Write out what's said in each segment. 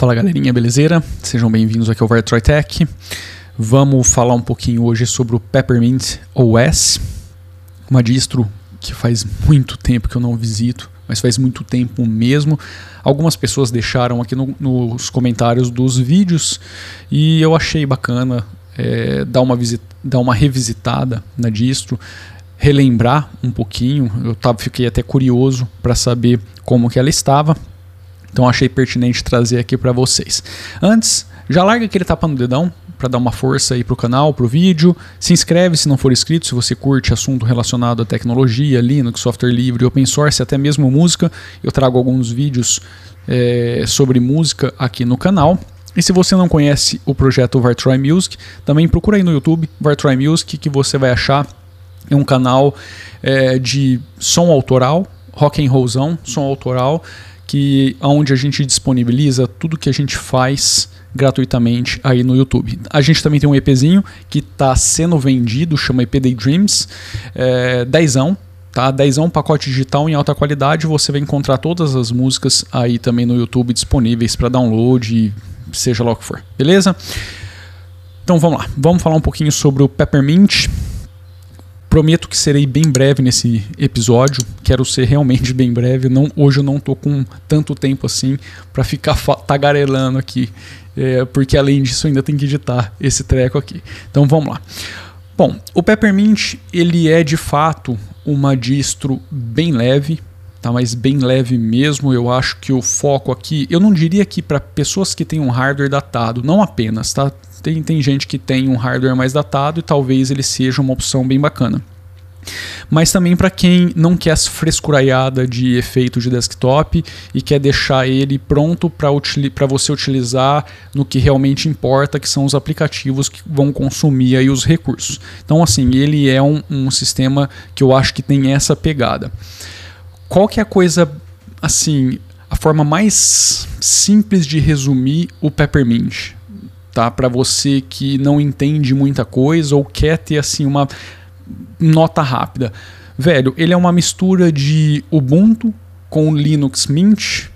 Fala galerinha, belezeira? Sejam bem-vindos aqui ao Vartroy Tech. Vamos falar um pouquinho hoje sobre o Peppermint OS, uma distro que faz muito tempo que eu não visito, mas faz muito tempo mesmo. Algumas pessoas deixaram aqui no, nos comentários dos vídeos e eu achei bacana é, dar, uma visita, dar uma revisitada na distro, relembrar um pouquinho. Eu tava, fiquei até curioso para saber como que ela estava. Então achei pertinente trazer aqui para vocês. Antes, já larga aquele tapa no dedão para dar uma força aí pro canal, pro vídeo. Se inscreve se não for inscrito, se você curte assunto relacionado à tecnologia, Linux, software livre, open source, até mesmo música. Eu trago alguns vídeos é, sobre música aqui no canal. E se você não conhece o projeto Vartroy Music, também procura aí no YouTube Vartroy Music que você vai achar é um canal é, de som autoral, rock and rollzão, som autoral que onde a gente disponibiliza tudo que a gente faz gratuitamente aí no YouTube. A gente também tem um EPzinho que está sendo vendido, chama EP Daydreams, é, dezão, tá? Dezão pacote digital em alta qualidade, você vai encontrar todas as músicas aí também no YouTube disponíveis para download, seja lá o que for, beleza? Então vamos lá, vamos falar um pouquinho sobre o Peppermint, Prometo que serei bem breve nesse episódio. Quero ser realmente bem breve. Não, hoje eu não estou com tanto tempo assim para ficar tagarelando aqui, é, porque além disso ainda tenho que editar esse treco aqui. Então vamos lá. Bom, o Peppermint ele é de fato uma distro bem leve, tá? Mas bem leve mesmo. Eu acho que o foco aqui, eu não diria que para pessoas que têm um hardware datado, não apenas, tá? Tem, tem gente que tem um hardware mais datado e talvez ele seja uma opção bem bacana. Mas também para quem não quer essa frescuraiada de efeito de desktop e quer deixar ele pronto para você utilizar no que realmente importa, que são os aplicativos que vão consumir aí os recursos. Então, assim, ele é um, um sistema que eu acho que tem essa pegada. Qual que é a coisa, assim, a forma mais simples de resumir o Peppermint? tá? Para você que não entende muita coisa ou quer ter assim uma nota rápida. Velho, ele é uma mistura de Ubuntu com Linux Mint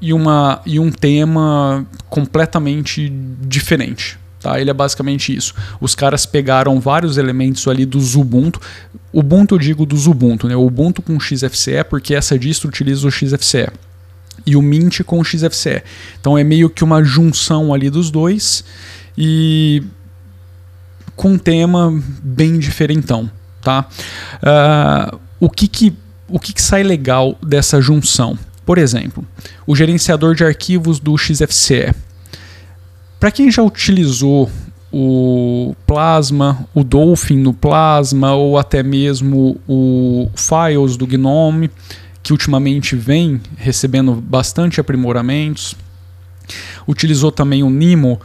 e, uma, e um tema completamente diferente. Tá? Ele é basicamente isso. Os caras pegaram vários elementos ali do Ubuntu. Ubuntu eu digo do Ubuntu, né? Ubuntu com XFCE, porque essa distro utiliza o XFCE e o Mint com o XFCE. Então é meio que uma junção ali dos dois e com um tema bem diferentão, tá? Uh, o que que, o que que sai legal dessa junção? Por exemplo, o gerenciador de arquivos do XFCE. Para quem já utilizou o Plasma, o Dolphin no Plasma ou até mesmo o Files do Gnome, que ultimamente vem recebendo bastante aprimoramentos. Utilizou também o Nimo.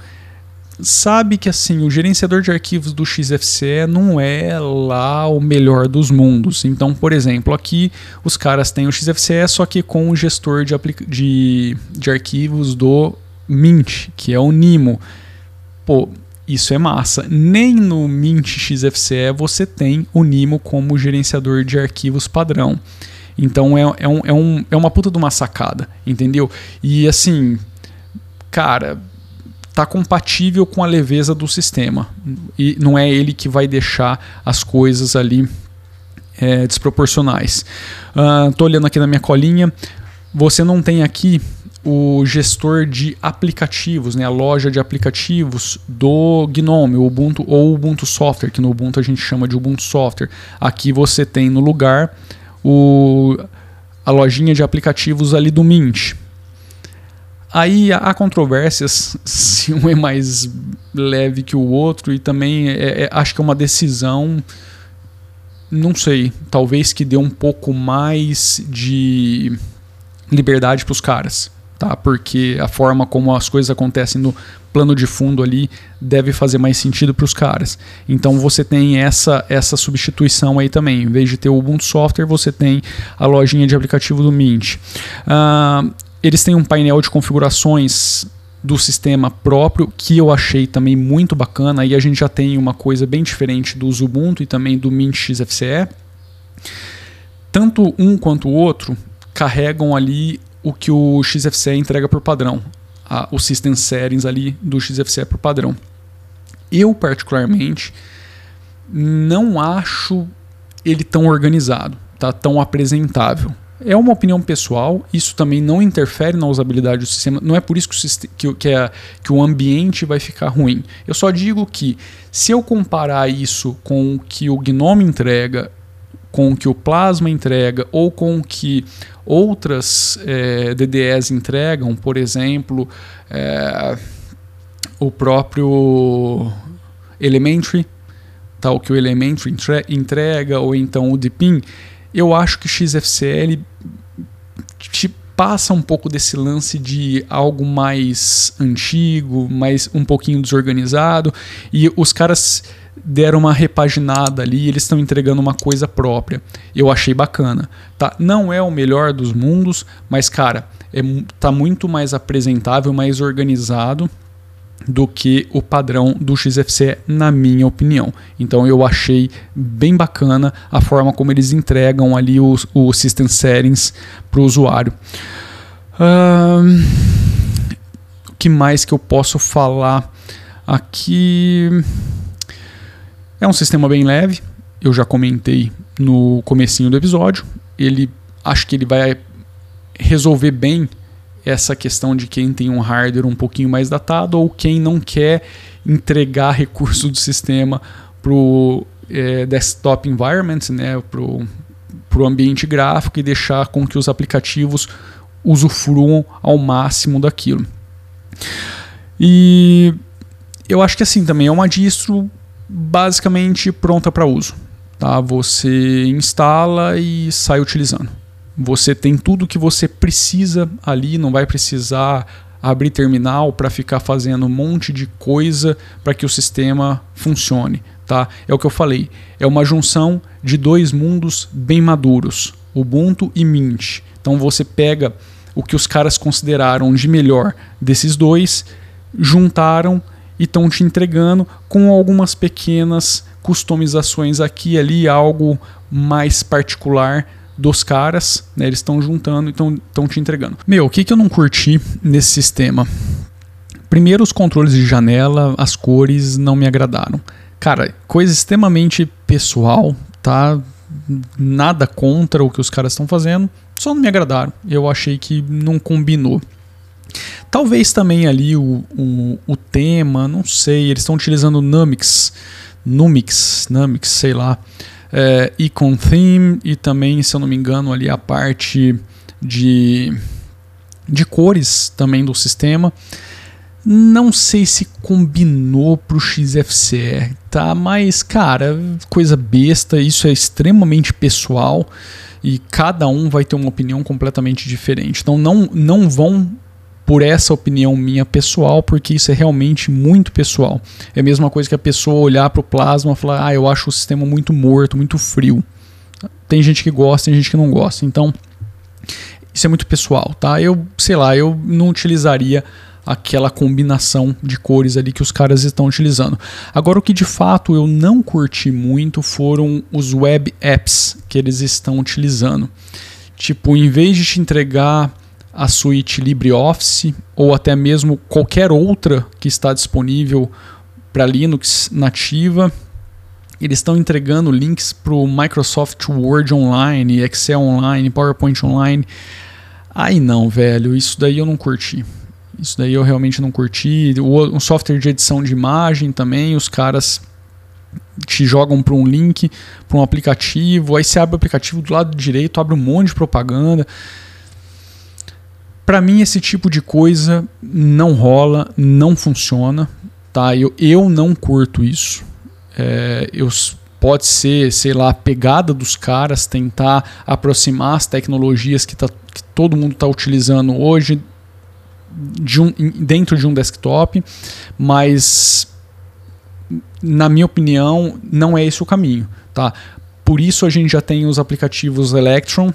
Sabe que assim, o gerenciador de arquivos do XFCE não é lá o melhor dos mundos. Então, por exemplo, aqui os caras têm o XFCE, só que com o gestor de, de, de arquivos do Mint, que é o Nimo. Pô, isso é massa. Nem no Mint XFCE você tem o Nimo como gerenciador de arquivos padrão. Então é, é, um, é, um, é uma puta de uma sacada, entendeu? E assim, cara, tá compatível com a leveza do sistema. E não é ele que vai deixar as coisas ali é, desproporcionais. Uh, tô olhando aqui na minha colinha. Você não tem aqui o gestor de aplicativos, né, a loja de aplicativos do Gnome, o Ubuntu ou Ubuntu Software, que no Ubuntu a gente chama de Ubuntu Software. Aqui você tem no lugar o, a lojinha de aplicativos ali do Mint. Aí há controvérsias se um é mais leve que o outro e também é, é, acho que é uma decisão, não sei, talvez que dê um pouco mais de liberdade para os caras tá? Porque a forma como as coisas acontecem no plano de fundo ali deve fazer mais sentido para os caras. Então você tem essa essa substituição aí também. Em vez de ter o Ubuntu Software, você tem a lojinha de aplicativo do Mint. Uh, eles têm um painel de configurações do sistema próprio que eu achei também muito bacana. Aí a gente já tem uma coisa bem diferente do Ubuntu e também do Mint XFCE. Tanto um quanto o outro carregam ali o que o XFCE entrega por padrão. a, o system settings ali do XFCE para o padrão. Eu, particularmente, não acho ele tão organizado, tá? tão apresentável. É uma opinião pessoal, isso também não interfere na usabilidade do sistema, não é por isso que o, que, que, é, que o ambiente vai ficar ruim. Eu só digo que se eu comparar isso com o que o Gnome entrega, com o que o Plasma entrega ou com o que outras é, DDEs entregam, por exemplo, é, o próprio Elementary, tal que o Elementary entrega, ou então o Deepin, eu acho que XFCL te passa um pouco desse lance de algo mais antigo, mais um pouquinho desorganizado, e os caras deram uma repaginada ali, eles estão entregando uma coisa própria. Eu achei bacana. Tá? Não é o melhor dos mundos, mas cara, é, tá muito mais apresentável, mais organizado do que o padrão do XFCE, na minha opinião. Então eu achei bem bacana a forma como eles entregam ali o, o System Settings para o usuário. o que mais que eu posso falar aqui? É um sistema bem leve, eu já comentei no comecinho do episódio. Ele acho que ele vai resolver bem essa questão de quem tem um hardware um pouquinho mais datado ou quem não quer entregar recurso do sistema para o é, desktop environment, né, para o ambiente gráfico e deixar com que os aplicativos usufruam ao máximo daquilo. E eu acho que assim também é uma distro basicamente pronta para uso. Tá? Você instala e sai utilizando. Você tem tudo que você precisa ali, não vai precisar abrir terminal para ficar fazendo um monte de coisa para que o sistema funcione. Tá? É o que eu falei. É uma junção de dois mundos bem maduros, Ubuntu e Mint. Então você pega o que os caras consideraram de melhor desses dois, juntaram e estão te entregando com algumas pequenas customizações aqui e ali, algo mais particular dos caras, né? Eles estão juntando e estão te entregando. Meu, o que, que eu não curti nesse sistema? Primeiro, os controles de janela, as cores não me agradaram. Cara, coisa extremamente pessoal, tá? Nada contra o que os caras estão fazendo, só não me agradaram. Eu achei que não combinou. Talvez também ali o, o, o tema, não sei, eles estão utilizando Numix, Numix, Numix, sei lá é, Icon Theme e também, se eu não me engano, ali a parte de, de cores também do sistema. Não sei se combinou para o XFCE, tá? Mas, cara, coisa besta, isso é extremamente pessoal e cada um vai ter uma opinião completamente diferente. Então não, não vão por essa opinião minha pessoal, porque isso é realmente muito pessoal. É a mesma coisa que a pessoa olhar para o plasma e falar: ah, eu acho o sistema muito morto, muito frio. Tem gente que gosta, tem gente que não gosta. Então, isso é muito pessoal, tá? Eu, sei lá, eu não utilizaria aquela combinação de cores ali que os caras estão utilizando. Agora, o que de fato eu não curti muito foram os web apps que eles estão utilizando. Tipo, em vez de te entregar a suíte LibreOffice ou até mesmo qualquer outra que está disponível para Linux nativa. Eles estão entregando links para o Microsoft Word Online, Excel Online, PowerPoint Online. Aí não, velho, isso daí eu não curti. Isso daí eu realmente não curti. O, um software de edição de imagem também, os caras te jogam para um link, para um aplicativo, aí você abre o aplicativo do lado direito, abre um monte de propaganda. Para mim, esse tipo de coisa não rola, não funciona. Tá? Eu, eu não curto isso. É, eu, pode ser, sei lá, a pegada dos caras, tentar aproximar as tecnologias que, tá, que todo mundo está utilizando hoje de um, dentro de um desktop, mas na minha opinião não é esse o caminho, tá? Por isso a gente já tem os aplicativos Electron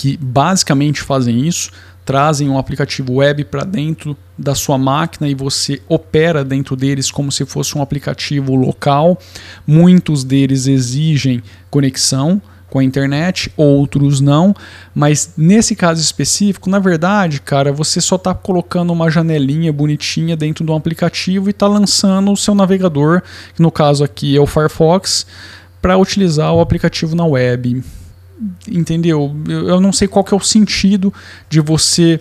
que basicamente fazem isso trazem um aplicativo web para dentro da sua máquina e você opera dentro deles como se fosse um aplicativo local. Muitos deles exigem conexão, com a internet, outros não, mas nesse caso específico, na verdade, cara, você só está colocando uma janelinha bonitinha dentro de um aplicativo e está lançando o seu navegador, que no caso aqui é o Firefox, para utilizar o aplicativo na web. Entendeu? Eu não sei qual que é o sentido de você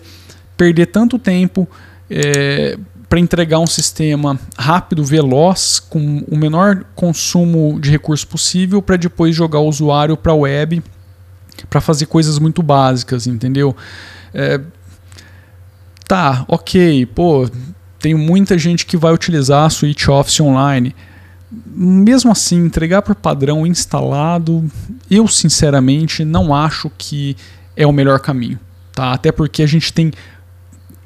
perder tanto tempo é, para entregar um sistema rápido, veloz, com o menor consumo de recurso possível, para depois jogar o usuário para a web para fazer coisas muito básicas, entendeu? É, tá, ok, pô, tem muita gente que vai utilizar a suite Office online. Mesmo assim, entregar por padrão instalado, eu sinceramente não acho que é o melhor caminho, tá? Até porque a gente tem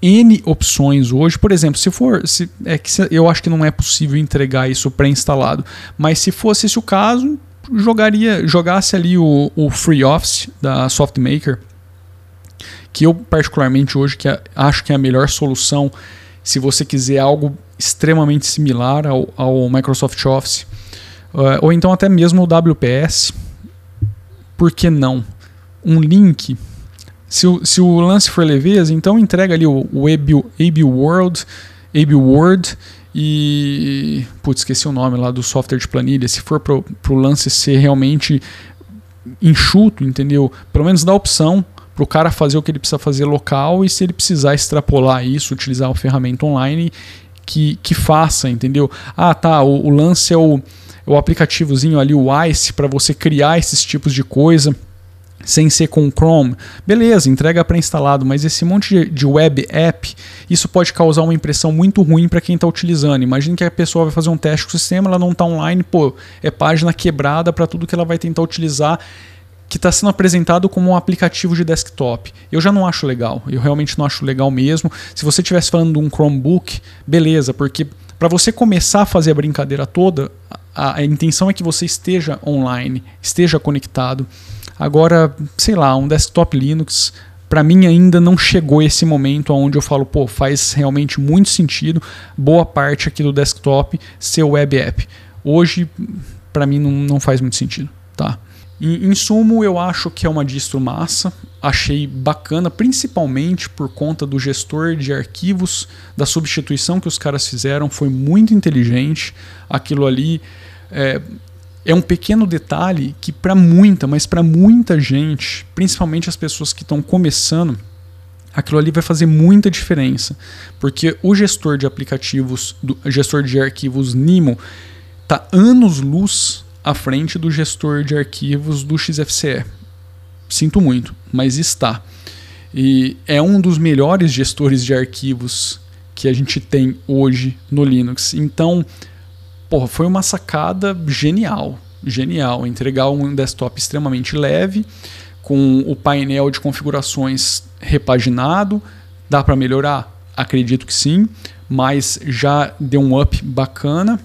N opções hoje. Por exemplo, se for. Se, é que eu acho que não é possível entregar isso pré-instalado. Mas se fosse esse o caso, jogaria, jogasse ali o, o Free Office da SoftMaker, que eu particularmente hoje que acho que é a melhor solução se você quiser algo extremamente similar ao, ao Microsoft Office, uh, ou então até mesmo o WPS. Por que não? Um link se o, se o lance for leveza, então entrega ali o, o AB, World, AB Word e. Putz, esqueci o nome lá do software de planilha. Se for para o lance ser realmente enxuto, entendeu? Pelo menos dá opção para o cara fazer o que ele precisa fazer local e se ele precisar extrapolar isso, utilizar uma ferramenta online, que, que faça, entendeu? Ah, tá, o, o lance é o, é o aplicativozinho ali, o ICE, para você criar esses tipos de coisa sem ser com Chrome, beleza, entrega pré-instalado, mas esse monte de web app, isso pode causar uma impressão muito ruim para quem está utilizando. Imagine que a pessoa vai fazer um teste com o sistema, ela não está online, pô, é página quebrada para tudo que ela vai tentar utilizar, que está sendo apresentado como um aplicativo de desktop. Eu já não acho legal, eu realmente não acho legal mesmo. Se você estivesse falando de um Chromebook, beleza, porque para você começar a fazer a brincadeira toda, a, a intenção é que você esteja online, esteja conectado. Agora, sei lá, um desktop Linux, para mim ainda não chegou esse momento onde eu falo, pô, faz realmente muito sentido boa parte aqui do desktop ser web app. Hoje, para mim, não, não faz muito sentido, tá? Em, em sumo, eu acho que é uma distro massa, achei bacana, principalmente por conta do gestor de arquivos, da substituição que os caras fizeram, foi muito inteligente. Aquilo ali é, é um pequeno detalhe que para muita, mas para muita gente, principalmente as pessoas que estão começando, aquilo ali vai fazer muita diferença, porque o gestor de aplicativos, do gestor de arquivos Nimo, está anos luz à frente do gestor de arquivos do XFCE. Sinto muito, mas está. E é um dos melhores gestores de arquivos que a gente tem hoje no Linux. Então, porra, foi uma sacada genial. Genial. Entregar um desktop extremamente leve, com o painel de configurações repaginado. Dá para melhorar? Acredito que sim, mas já deu um up bacana.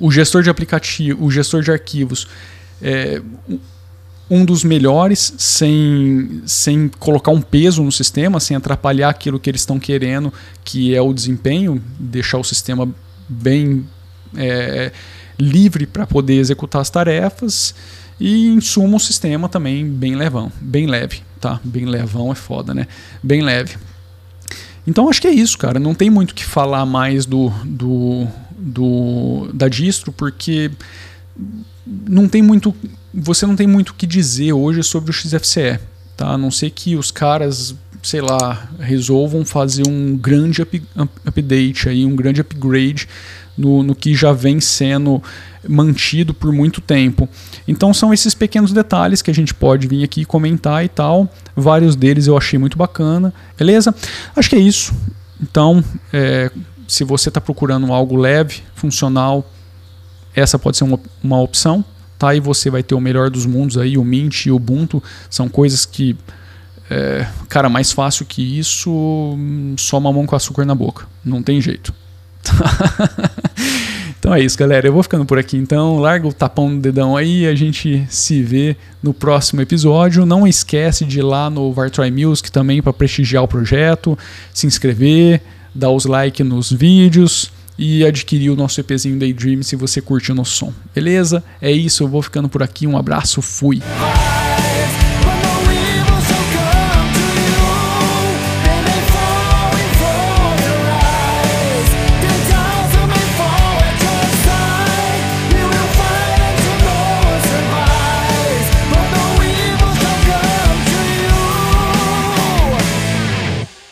O gestor de aplicativo, o gestor de arquivos, é um dos melhores, sem, sem colocar um peso no sistema, sem atrapalhar aquilo que eles estão querendo, que é o desempenho, deixar o sistema bem é, livre para poder executar as tarefas e em suma o sistema também bem levão, bem leve, tá? Bem levão é foda, né? Bem leve. Então acho que é isso, cara. Não tem muito o que falar mais do, do, do da distro porque não tem muito, você não tem muito o que dizer hoje sobre o XFCE, tá? A não ser que os caras sei lá, resolvam fazer um grande up, up, update aí, um grande upgrade no, no que já vem sendo mantido por muito tempo. Então são esses pequenos detalhes que a gente pode vir aqui comentar e tal. Vários deles eu achei muito bacana, beleza? Acho que é isso. Então, é, se você está procurando algo leve, funcional, essa pode ser uma, uma opção. Tá? E você vai ter o melhor dos mundos aí, o Mint e o Ubuntu são coisas que é, cara, mais fácil que isso, só mamão com açúcar na boca. Não tem jeito. então é isso, galera. Eu vou ficando por aqui então. Larga o tapão no dedão aí. A gente se vê no próximo episódio. Não esquece de ir lá no Vartroy Music também para prestigiar o projeto, se inscrever, dar os likes nos vídeos e adquirir o nosso EPzinho Daydream se você curte o nosso som. Beleza? É isso, eu vou ficando por aqui. Um abraço, fui.